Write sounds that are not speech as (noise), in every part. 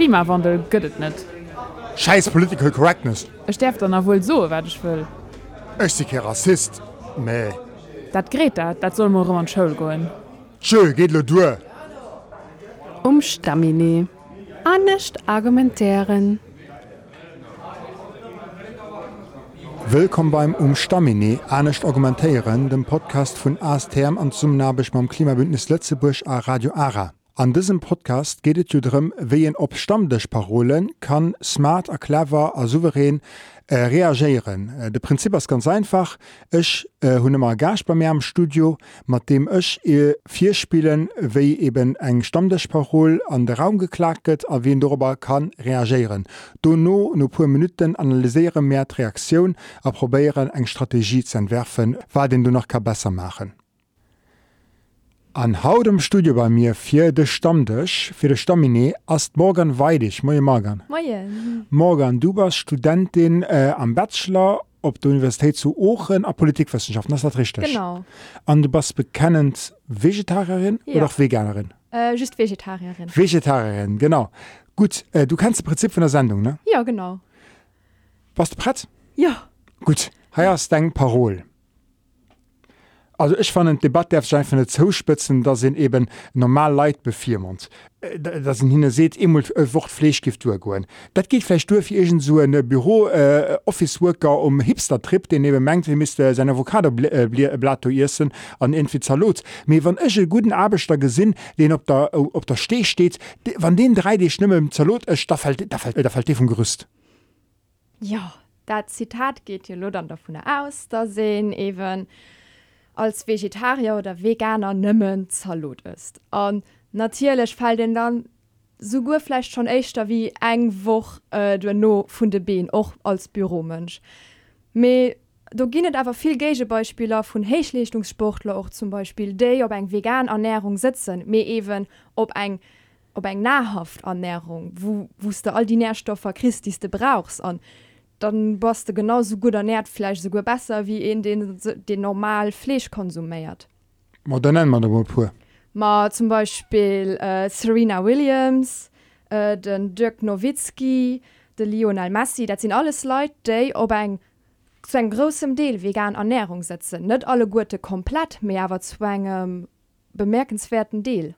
Klimawandel gëtt net. Scheiß Political Correctness. Es sterft dann wohl so wat ich will. Ich bin kein Rassist. Nee. Dat Greta, dat soll morgen an Schul goen. Tschö, geht lo durch. Um Stamine. Annecht argumentären. Willkommen beim Umstamine, Anecht Argumentéieren, dem Podcast vun ASTM an zum Nabech beim Klimabündnis Lettzebusch a Radio Ara. An diesem Podcast geht es darum, wie en op Stammdechparolen kann smart, clever, a souverän äh, reagieren. Äh, de Prinzip ist ganz einfach. Ich äh, hunne mal Gage bei mir am Studio, mit dem ich äh, vier Spielen, wie eben eng Stammdechparol an den Raum geklagt wird, a wen darüber kann reagieren. Do no no paar Minuten analysieren mehr die Reaktion, a probieren eng Strategie zu entwerfen, was den du noch kann besser machen. An haut im Studio bei mir fir de Stammdech fir de Stamminé ass Morgan Weidig Moie Morgan. Moin. Morgan, du warst Studentin äh, am Bachelor op der Universität zu Aachen a Politikwissenschaften das ist richtig. Genau. An du bist bekennend Vegetarierin Ja. oder auch Veganerin? Äh, just Vegetarierin. Vegetarierin, genau. Gut, äh, du kennst das Prinzip von der Sendung, ne? Ja, genau. Warst du bereit? Ja. Gut, hier ist dein Parol. Also ich fand eine Debatte darf einfach nicht zuspitzen, dass sind eben normal Leid befirmont. Da sind hin seht immer ein Wort Fleischgift durchgehen. Das geht vielleicht durch irgend so ein Büro äh, Office Worker um Hipster Trip, den Avocado äh, Blatt essen an irgendwie Salat. Mir wenn ich einen guten Arbeiter gesehen, den auf der auf der Steh steht, wenn den drei die Stimme im ist, da fällt da fällt da fällt vom Gerüst. Ja. Das Zitat geht hier nur dann davon aus, dass sie eben als Vegetarier oder Veganer nimmen Salut ist. Und natürlich fällt den dann so gut vielleicht schon echter wie eng Woche äh, du no von de auch als Büromensch. Me da ginet aber viel Gegebeispieler von Heichlichtungssportler auch zum Beispiel die ob eng vegan Ernährung sitzen mir eben ob eng ob eng nahrhaft Ernährung wo wusste all die Nährstoffe christiste brauchst an dann warst du genauso gut ernährt vielleicht sogar besser wie in den den normal Fleisch konsumiert Aber dann nennen wir das mal pur. Ma zum Beispiel äh, Serena Williams, äh, den Dirk Nowitzki, de Lionel Messi, dat sind alles Leute, die op eng zu eng großem Deel vegan Ernährung setzen. Nicht alle gute komplett mehr, aber zu engem bemerkenswerten Deel.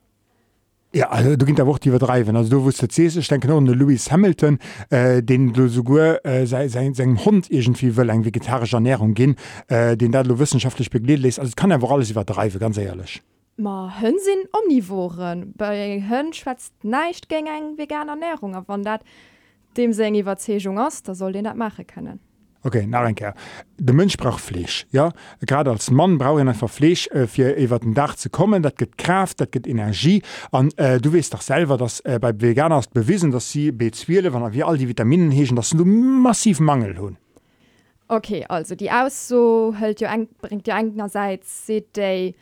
Ja, also du ginint der Wort iwwerdreiwen. Also du wusste ze ich denke noch an den Lewis Hamilton, äh, den du sogur äh, se, se, segem Hund irgendwie will eng vegetarische Ernährung gin, äh, den dat du wissenschaftlich begleet lässt. Also kann einfach alles iwwerdreiwe, ganz ehrlich. Ma hën sinn omnivoren. Bei hën schwätzt neicht gegen eng vegan Ernährung, a wann dat dem se eng Iwerzegung ass, da soll den dat mache können. Okay, na enker. De Mënsch brauch Flech. Ja gerade als Mann brauch en einfach Flech äh, fir iwwer den Dach ze kommen, dat gett Kraft, dat gett Energie an äh, du west doch selber, dass äh, bei Veganer hast bewiesen, dass sie bezwiele, wann wie all die Vitaminen heechen, dass du massiv Mangel hunn. Okay, also die aus so hölt jo eng bringt jo engerseits se déi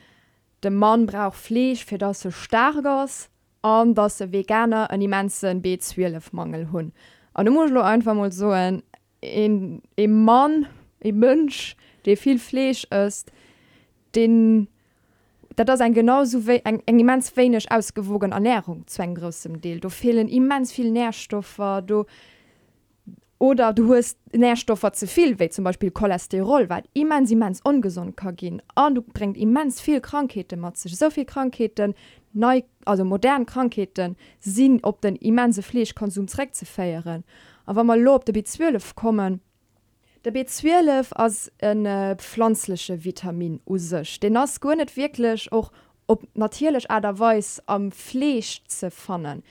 de Mann brauch Flech fir dat se starkers an dat se Veganer an die Menzen B12 Mangel hunn. An du muss einfach mal so. Ein in im Mann im Mönsch der viel Fleisch ist den da das ein genauso we ein, ein immens wenig ausgewogen Ernährung zu einem großen Deal du fehlen immens viel Nährstoffe du oder du hast Nährstoffe zu viel, wie zum Beispiel Cholesterol, weil immens immens ungesund kann gehen. Und du bringt immens viel Krankheiten mit sich. So viele Krankheiten, neu, also moderne Krankheiten, sind ob den immense Fleischkonsum zurück zu feiern. Aber wenn wir lob der B12 kommen, der B12 als ein äh, pflanzliche Vitamin aus sich. Den hast gar nicht wirklich auch ob natürlich aderweis am Fleisch zu fannen.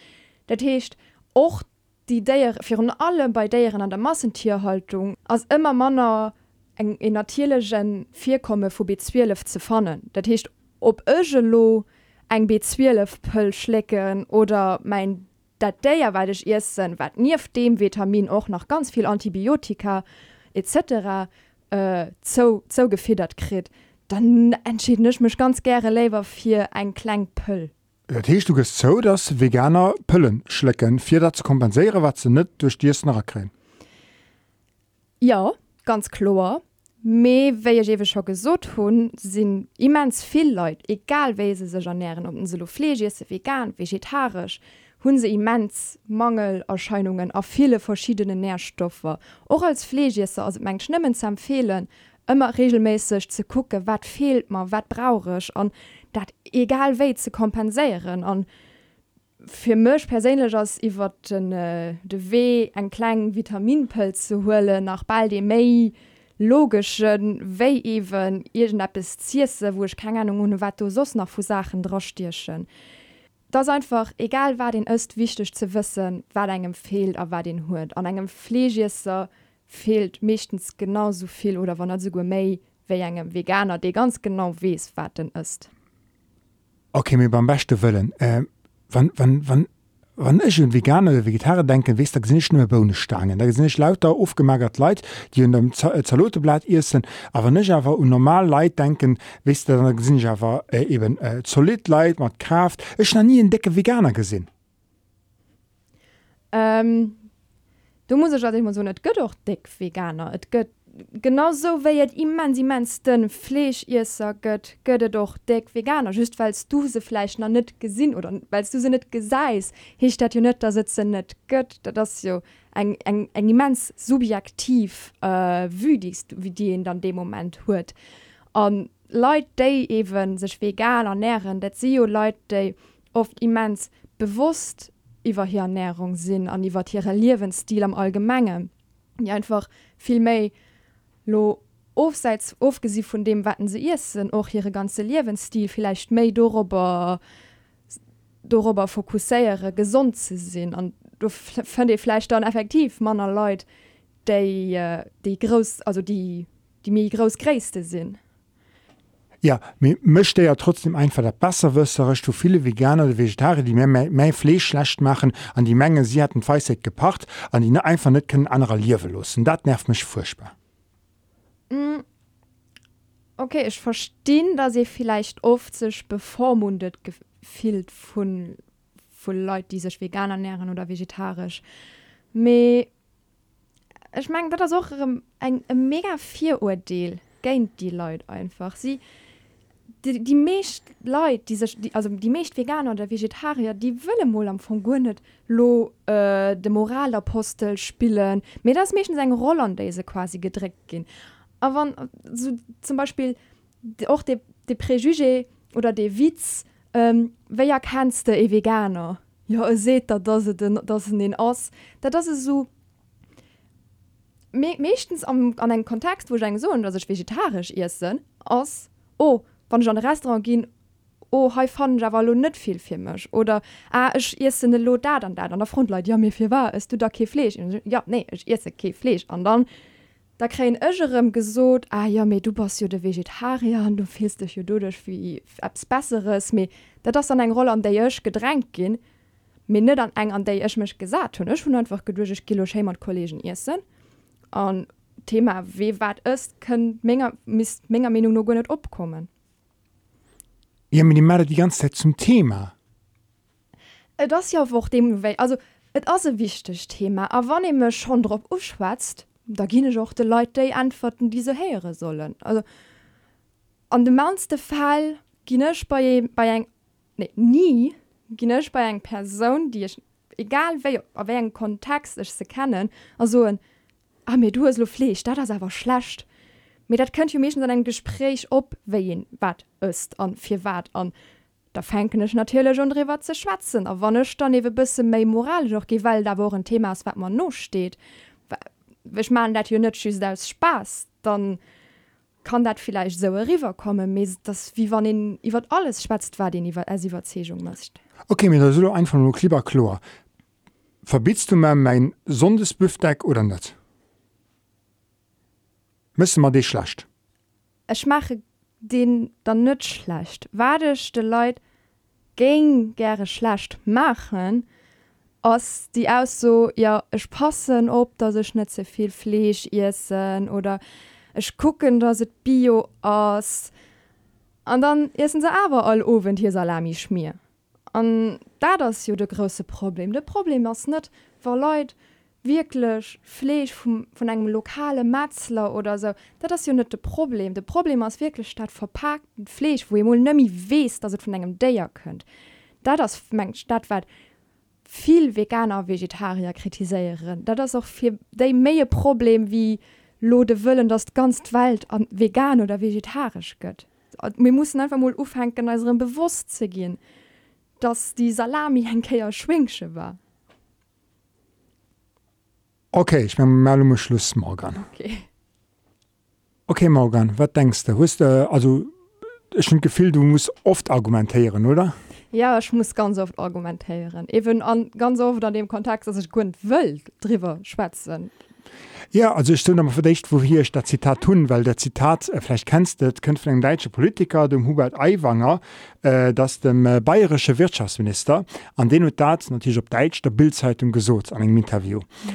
Das heißt, auch die Deier, für alle bei deren an der Massentierhaltung, als immer Männer eng en natürlichen Vierkomme vu B12 zu fannen. Das heißt, ob Ögelo eng B12-Pöll schlecken oder mein dat Deier essen, wat nie auf dem Vitamin auch noch ganz viel Antibiotika etc. Äh, zo, zo gefedert krit, dann entschieden ich mich ganz gerne lieber für ein klein Pöll. Dat hecht du ges zo, dats Veganer Pëllen schlecken, fir dat ze kompenéiere wat ze net duch Dies nachräen. Ja, ganz chlor. Mei wéiier jewe scho gesot hunn sinn immens vill Leiit, egal wéi se se janieren op den Seloflegie se vegan, vegetarisch, hunn se immens Mangelerscheinungen a viele verschiedene Nährstoffe. och als Flegiesse ass mengg schëmmen ze empfehlen, ëmmer regelméisech ze kucke, wat fehlt man, wat braurech an dat egal we zu kompensieren an für mech perlich als iwwer äh, de W en kleinen Vitaminpilz zu hole nach bald de mei logischen wei even irgend bis wo ich keine Ahnung ohne wat du sos nach vu Sachen drostierchen. Das einfach egal war den öst wichtig zu wissen, war engem fehlt a war den hut an engem Flegesser fehlt mechtens genauso viel oder wann er so méi wie engem Veganer, de ganz genau wees wat denn ist. okay mir beim beste willen äh, wann wann wann wann ich und vegane oder vegetare denken wis da sind nur bone stangen da sind nicht lauter aufgemagert leid die in dem zaloteblatt essen aber nicht einfach un normal leid denken wisst ihr dann sind ich aber äh, eben äh, solid leid macht kraft. Ich na nie en decke veganer gesinn ähm, du muss ich immer so net gött doch dick veganer. Et gött genauso wéiet immens immensten Flech iser gëtt gëtt doch deck veganer. Just weils du se fleisch na net gesinn oder weils du se net geseis hich dat jo net da sitze net gëtt dat das jo eng eng eng immens subjektiv äh, wüdigst wie die in dann dem moment huet. An Leiit déi even sech vegan ernähren dat si Leiit déi oft immens bewusst iwwer hier Ernährung sinn an iwwer ihre Liwenstil am allgemmenge die einfach viel méi lo ofseits ofgesi von dem watten se issen och ihre ganze Lebensstil vielleicht méi darüber darüber fokusséiere gesund ze sinn an du fand fleisch dann effektiv manner Leute die äh, die groß also die die mir groß gräste sinn Ja möchte ja trotzdem einfach der besserwüsserisch du viele Veganer oder Vegetarier, die mehr mehr Fleisch schlecht machen an die Menge sie hatten Weisheit gepacht an die einfach nicht können anderer Liebe losen das nervt mich furchtbar Okay, ich verstehe, dass sie vielleicht oft sich bevormundet gefühlt von, von Leuten, die sich vegan ernähren oder vegetarisch. Aber ich meine, das ist auch ein, ein, ein mega Vier-Uhr-Deal gegen die Leute einfach. Sie, die, die meisten Leute, die sich, die, also die meisten Veganer oder Vegetarier, die wollen wohl am von gar nicht lo, äh, den Moralapostel spielen. Mir das Menschen seine Rolle an diese quasi gedrückt gehen aber so zum Beispiel auch de, de Präjugé oder de Witz ähm, wer kennst du e veganer ja seht da dass den das den aus. Da das ist so me mechtens am an einen Kontext wo ich so dass ich vegetarisch essen aus. Oh wann schon Restaurant gehen oh he fand ja net viel firmisch oder ah, ich esse lo da dann da an der Frontleute ja mir viel war ist du da Fleisch? Ja nee ich esse Fleisch. An dann da kräen ëgerem gesot ah ja me du bas jo de vegetarier an du fiest dich jo dudech wie abs besseres me dat das an eng rolle an der joch gedrängt gin mir net an eng an der ich mech gesagt hun ich hun einfach gedurch kilo schemer kollegen essen. An thema we wat ist können menge mis menge menung no go net opkommen. Ja mir die die ganze Zeit zum Thema. Das ja wo dem also et as wichtig thema a wann immer schon drauf uschwatzt da gene auch de Leute die antworten diese here sollen. Also an dem manste Fall ginech bei bei eng nee, nie ginech bei eng Person die ich egal we wegen kontext ich se kennen also ein ah, mir du es lo flech da das aber schlecht. Mir dat könnt ihr méchen an ein Gespräch op wen wat ist an vier wat an da fenken ich natürlich schon drwer ze schwatzen. A wannnech dann ewe bisse méi moralisch auch gewalt da wo ein Thema ist wat man no steht wech man dat net schüs aus Spaß, dann kann dat vielleicht so river kommen me das wie wann den iwwer alles spatzt war den iwwer als Iwerzegung mcht. Okay, mir solo einfach nur Kliberlor. Verbitst du mir mein sondesbüfdeck oder net? Müssen man dich schlecht? Ech mache den dann net schlecht. Wadechte Leute ging gerne schlecht machen, ass die aus so ja ich passen op da sech net so viel Fleisch essen oder ich gucken da se Bio ass. An dann essen se aber all ofwen hier Salami schmier. An da das jo ja de grosse Problem. De Problem ass net war leid wirklich Fleisch vom, von einem lokale Matzler oder so. Das ist ja nicht das Problem. Das Problem ist wirklich statt verpackten Fleisch wo ihr wohl nämlich wisst dass ihr von einem Day könnt. Da das mein Stadtwert, viel veganer Vegetarier kritiseieren da das auch für de meie Problem wie lode willen das ganz Welt an vegan oder vegetarisch gött wir müssen einfach mal aufhängen als bewusst zu gehen dass die Salami ein Käier schwingsche war Okay, ich mein mal um Schluss Morgan. okay. Okay Morgan, was denkst du? Hast, äh, also schon gefühl du musst oft argumentieren oder? Ja ich muss ganz oft argumentieren even an ganz oft an dem Kontakt dass ich gut will drüber schwätzen Ja, also ich stelle verdicht, wo hier ich das Zitat tun, weil der Zitat äh, vielleicht kennst du, könnte von einem deutschen Politiker, dem Hubert Aiwanger, äh, das dem äh, bayerische Wirtschaftsminister, an den und dat natürlich auf Deutsch der Bildzeitung gesucht an einem Interview. Mhm.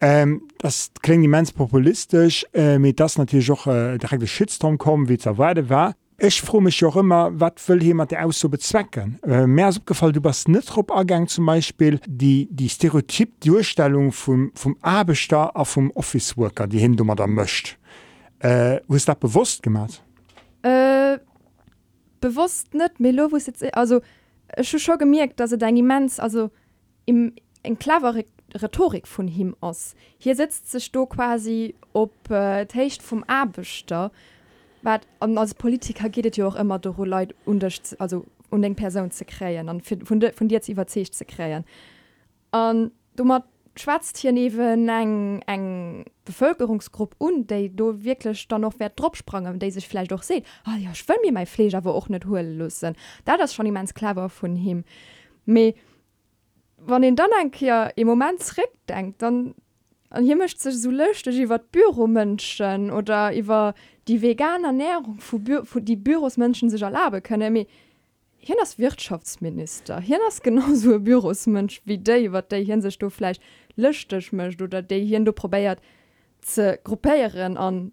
Ähm, das klingt immens populistisch, äh, mit das natürlich auch äh, direkt Shitstorm kommen, wie es erwartet war. Ich fro mich auch immer wat will jemand der aus so bezwecken? Äh, mehr abgefallen du bist nichtruppergang zum Beispiel die die Stereotyp Durchstellung vom vom Abestar auf vom Officeworker die hin Hindummer da mcht äh, wo ist da bewusst gemacht? Äh, bewusst net Melo jetzt also schon schon gemerkt dass er dein immens also im en klavere Rhetorik von him aus. Hier sitzt sich du quasi op äh, Techt vom Abbeter. Wat an als Politiker gehtt ja auch immer do Leute unter also um den Person zu kreieren an von, de- von dir über zu kreieren. An du mat schwatzt hier neben eng eng Bevölkerungsgruppe und de du wirklich dann noch wer dropsprangen de sich vielleicht doch se oh, ja ich will mir mein Fleisch aber auch nicht holen lassen. Da das schon immens clever von ihm. Me wann den dann ein im moment denkt dann an hier möchte sich so löscht iwwer Büromenschen oder iwwer die vegane Ernährung wo, Bü wo die Bürosmenschen sich erlaube können. Mir hier das Wirtschaftsminister. Hier das genauso ein Bürosmensch wie der wat der hier sich du vielleicht löschtech mcht oder der hier du probiert ze gruppéieren an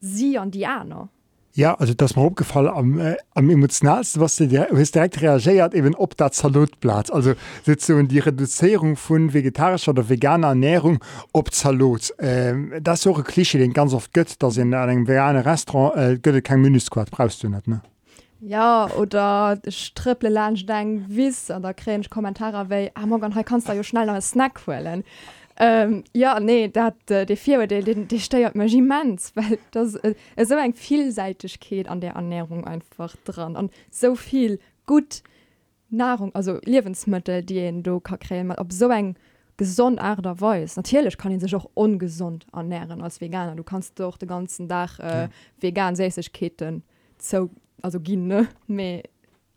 sie an Diana Ja, also das ist mir aufgefallen am, äh, am emotionalsten, was dir, hast direkt reagiert, eben ob das Salutblatt. Also sozusagen die Reduzierung von vegetarischer oder veganer Ernährung ob Salut. Ähm, das ist auch ein Klischee, den ganz oft gibt, dass in einem veganen Restaurant äh, kein Menüsquad, brauchst du nicht, ne? Ja oder stripple Lunch denk wiss an der kräch Kommentare wéi ah, morgen kannst du jo schnell noch einen Snack quellen. Ähm, ja nee dat äh, de de steiert Magiments (laughs) weil das äh, es so eng vielseitigkeit an der Ernährung einfach dran. An so viel gut Nahrung also Lebensmittel die du ka krämen ob so eng gesund ader weiß natürlich kann ihn sich auch ungesund ernähren als Veganer. Du kannst doch den ganzen Dach äh, vegan Säigkeiten so also gin ne? Me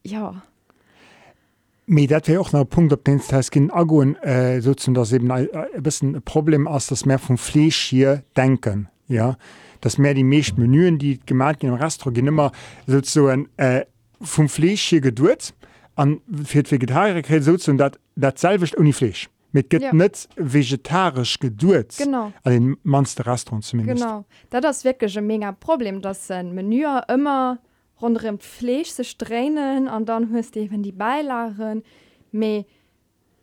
ja Me dat wäre auch noch ein Punkt, auf den gehen Agon, äh, sozusagen, dass eben ein, ein bisschen ein Problem ist, dass mehr vom Fleisch hier denken, ja. Dass mehr die meisten Menüen, die gemacht werden im Restaurant, gehen immer sozusagen äh, vom Fleisch hier für die Vegetarier sozusagen das, das selbe ohne Fleisch. Mit Ja. nicht vegetarisch geduld. genau An den manchen Restaurants zumindest. Genau, da das wirklich ein mega Problem, dass ein Menü immer rund um Fleisch sich drehen und dann hörst du eben die Beilagen. Me,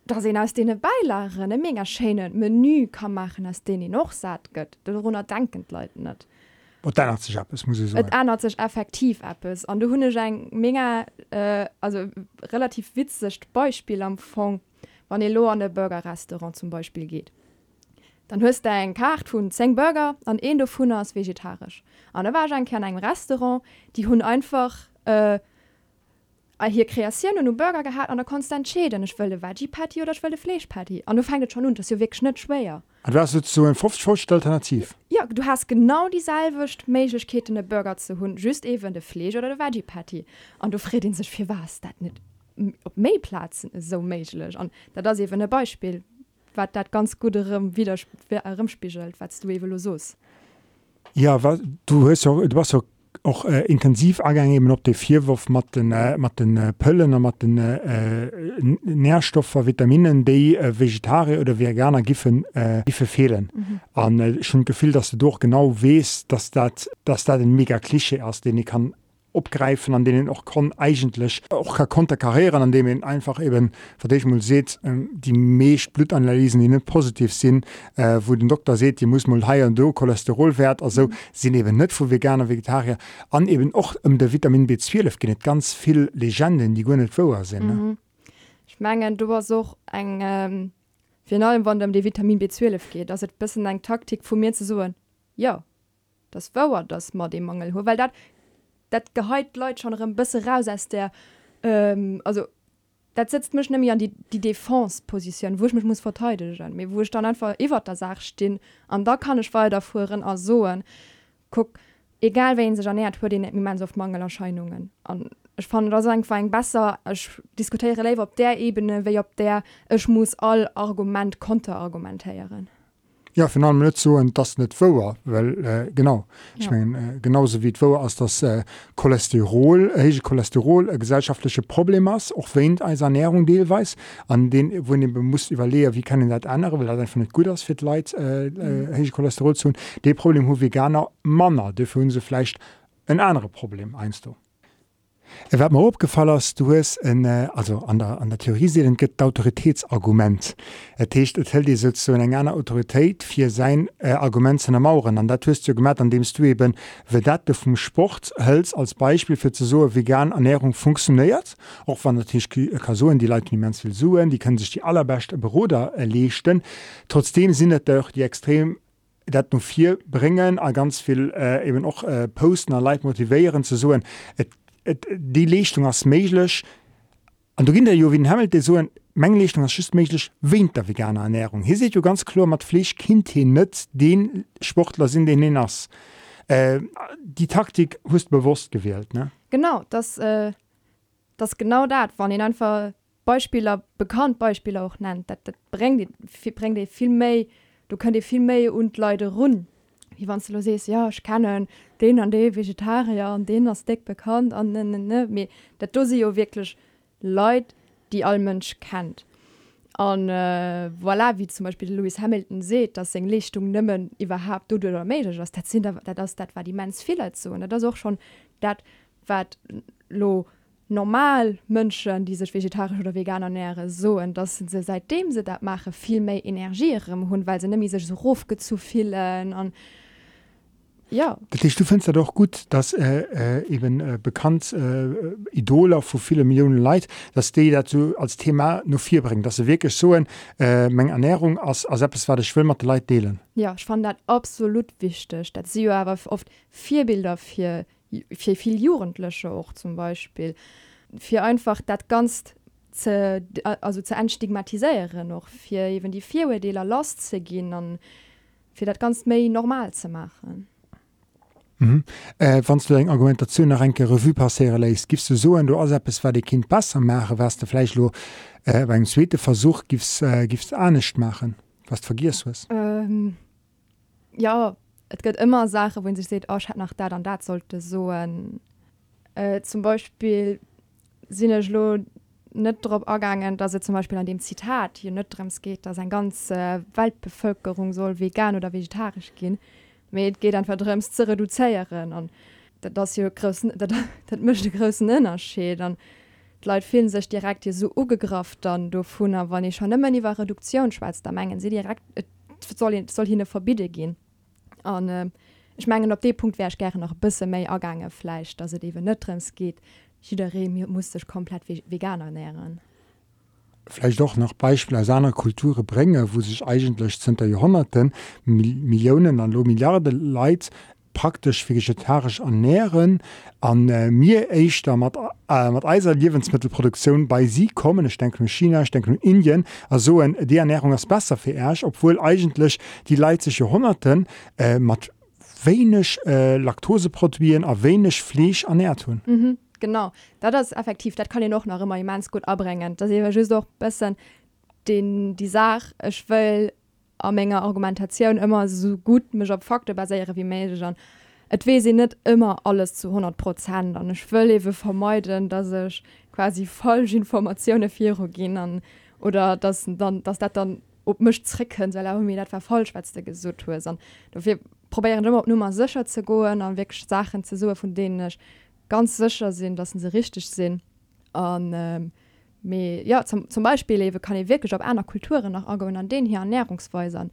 da sind aus den Beilagen ein mega schönes Menü kann machen, noch satt geht. Darunter denken die Leute nicht. Und dann hat sich etwas, muss ich sagen. ändert sich effektiv etwas. Und du hast ein mega, äh, also relativ witziges Beispiel am Anfang, wenn ihr an ein Burgerrestaurant zum Beispiel geht. dann hörst de en Kart vun Zeng Burger an en do hun ass vegetarisch. An der war ein Kern eng Restaurant, die hunn einfach äh, hier kreaieren und Burger gehabt an der konstant schäden. Ich will Vegieparty oder ich will Fleischparty und du fanget schon und das weg schnitt schwer du hast so ein Fruchtvorstell alternativ ja du hast genau die salwicht Meketene Burger zu hun just even de Fleisch oder de Vegieparty und du fried ihn sich viel was dat nicht op Mayplatzen so melech an da das even ein Beispiel. Was das ganz gut widerspiegelt, was du eben so ist. Ja, wa, du hast ja, du warst ja auch äh, intensiv angegangen eben op de Vierwurf mat den, äh, mat den äh, Pëllen mat den äh, N- Nährstoffer, Vitaminen, die äh, Vegetarier oder veganer giffen äh, giffe fehlen. An mhm. äh, schon gefühl, dass du doch genau west, dass dat dass dat ein mega Klische ist, den ich kann opgreifen an denen auch kon eigentlich auch konnte karieren an dem ihn einfach eben verdech mal seht die meesblütanalysen die nicht positiv sind äh, wo den doktor seht die muss mal high und do cholesterolwert also sind eben nicht für veganer vegetarier. An eben auch um der vitamin b12 genet ganz viel legenden die gonne vorher sind mhm. ich mengen du war so eng ähm Fin allem wann um die Vitamin B12 geht, das et bisssen eng Taktik vu mir zu suchen. Ja, das war das mal dem Mangel. Weil dat dat geheit Leute schon ein bisschen raus als der ähm, also dat sitzt mich nämlich an die die Defensposition wo ich mich muss verteidigen. Mir wo ich dann einfach iwwer der Sache stehen an da kann ich weiter fuhren als soen. Guck egal wen sich ernährt wurde den man auf Mangelerscheinungen. An ich fand das einfach ein besser ich diskutiere lieber auf der Ebene wie ob der ich muss all Argument konnte konterargumentieren. Ja fin allem net so en das net wower well äh, genau ich ja. mein, äh, genauso wie wower ass das äh, Cholesterol hege Cholesterol äh, gesellschaftliche Problem ass och weint als Ernährung deelweis an den wo den muss überleer wie kann dat andere will einfach net gut as fir Leiit äh, äh, hege Cholesterol zu de Problem hu veganer Manner de hun se flecht een andere Problem einst du. Er werd mir opgefallen hast du es in, äh, also an der, an der Theorie se gibt Autoritätsargument. Er techt hält die so eng einer Autorität fir äh, Argument zu Mauuren. an der tust du gemerk, an demst du eben wie dat vom Sport hältst als Beispiel für zu so vegan Ernährung funktioniert, auch der Tisch Kasoen die Leute niemand will suen, die können sich die allerbeste Broder erlechten. Trotzdem sinnet doch die extrem dat no vier bringen ganz viel äh, eben auch äh, posten Leiit motivieren zu suen et, die Lichtung ass méiglech an du ginn der Jo wien hemmelt so en Menglichtung as méiglech winint der vegane Ernährung. Hi se jo ganz klar mat Flech kind hin net den Sportler sinn den hin. Äh, die Taktik hust bewusst gewählt ne genau das äh, das genau dat wann den einfach Beispieler bekannt Beispiele auch nennt dat, dat bring bring viel méi du könnt dir viel méi und Leute run wie wann du siehst ja ich kennen den an de vegetarier an den as deck bekannt an dat du sie wirklich leid die all mensch kennt. An äh, voilà wie zum Beispiel Louis Hamilton seht dass eng Lichtung nimmen überhaupt du oder medisch das sind das dat war die mens viel so und das auch schon dat wat lo normal Mënschen die sech vegetarisch oder veganer näre so und das sind se seitdem se dat mache viel méi energierem hun weil se nimi sech so rufge zu vielen an Ja. Das, du findst ja doch gut, dass äh, äh, eben äh, bekannt äh, Idoler für viele Millionen Leid, dass die dazu als Thema nur vier bringen, dass sie wirklich so eine äh, Menge Ernährung als, als etwas war, das Schwimmer Leid delen. Ja, ich fand das absolut wichtig. dass sie aber oft vier Bilder für, für viele Jugendliche auch zum Beispiel. Für einfach das ganz zu, also zu entstigmatisieren, noch für eben die vier Deler loszugehen und für das ganz mehr normal zu machen. Mhm. Äh, Wann du eng Argumentationun enke Revu passeiere leiist, gifst du so en du asäppes war de Kind Passer mache, was der Fleischlo äh, eng zweete Versuch gifst äh, gifst anecht machen. Was vergis was? Ähm, ja Et gëtt immer Sache, wenn sich seht oh, nach dat an dat sollte so ein, äh, zum Beispiel sinnlo net drop ergangen, dass se zum Beispiel an dem Zitat hier nëtrems geht, dass ein ganz äh, Waldbevölkerung soll vegan oder vegetarisch gehen. Meet geht an verdremst ze reduzéieren an das mchte grössen ënnerscheet an Leiit finden sech direkt hier so ugegraft dann do vunner wann ich schon immer nie war Reduktion schweiz da mengen sie direkt äh, soll, soll hin verbiete gehen an äh, ich mengen op de Punkt wär gerne noch bisse méi agange fleisch da se iwwe nëtrems geht Schiin musste ich komplett veganer nähren. Vielleicht doch noch Beispiel aus einer Kultur bringe, wo sich eigentlich sind der Jahrhunderten Millionen an Milliarden Leid praktisch vegetarisch ernähren an äh, mir echt mat äh, eiser Lebensmittelproduktion bei sie kommen. Ich denke China ich denke Indien. Also äh, die Ernährung ist besser für Ersch obwohl eigentlich die leipzige Jahrhunderten äh, wenig äh, Laktoseprotein a wenig Fleisch ernährt tun. Mhm genau. Da das effektiv das kann ihr noch noch immer jemand gut abbringen. Das doch besser den die Sache. Ich will Menge Argumentation immer so gut mich op Fakte basiere wie Mädchen Et we sie nicht immer alles zu 100 Prozent. Und ich will vermeiden dass ich quasi falsch Informationen virgin an oder dass dann dass das dann ob mich tricken soll mir etwa war falschschwätzte gesucht wir probieren immer nur mal sicher zu go an wirklich Sachen zu suchen von denen ich ganz sicher sind dass sie richtig sind und, ähm, me, ja zum, zum Beispiel eben, kann ich wirklich auf einer Kultur nach an den hier Ernährungsweisern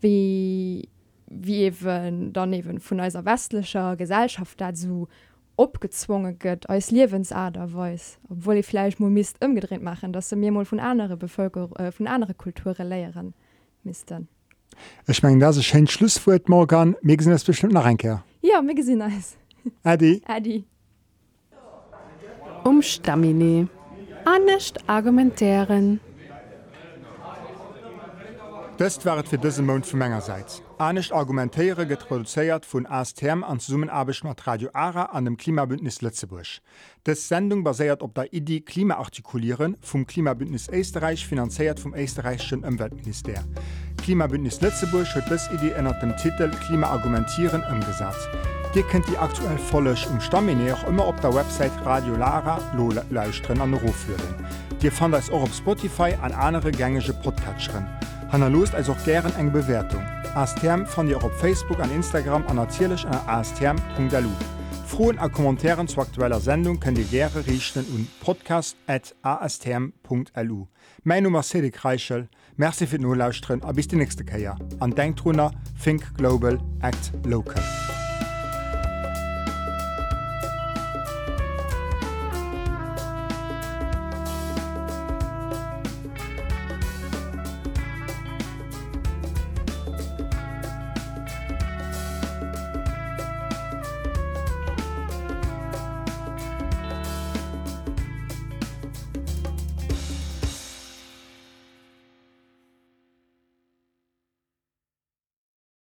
wie wie eben dann eben von unserer westlicher Gesellschaft dazu opgezwungen gëtt als Liwensader weis, obwohl ich vielleicht mo mist umgedreht machen, dass se mir mal von andere Bevölkerung äh, von andere Kulture leieren misten. Ich mein das ist ein Schlusswort morgen mir gesinn das bestimmt nach einkehr. Ja mir gesinn. Adi (laughs) Adi. Um Stamine. Annecht argumentären. Das wäret fir dëse Mount vu Mengegerseits. Anecht argumentéiere get produzéiert vun ASTM an Summenarbech mat Radio Ara an dem Klimabündnis Lettzebusch. Des Sendung baséiert op der Idee Klimaartikulieren vum Klimabündnis Österreich finanziert vum Österreichschen Umweltminister. Klimabündnis Lettzebusch huet dës Idee ënner dem Titel Klimaargumentieren ëmgesat. Dir kennt die aktuell vollech um Stamine auch immer op der Website Radio Lara Lole Leiusren an Roführen. Dir fand es auch op Spotify an andere gängige Podcatcherin. Hanna lost also auch gern eng Bewertung. ASTM fand ihr auch auf Facebook an Instagram an natürlich an astm.lu. Frohen a Kommentaren zu aktueller Sendung könnt ihr gerne richten und podcast@astm.lu. Mein Nummer Cedric Reichel, Merci für nur Lausren, a bis die nächste Keier. An Denktruner, Think Global, Act Local.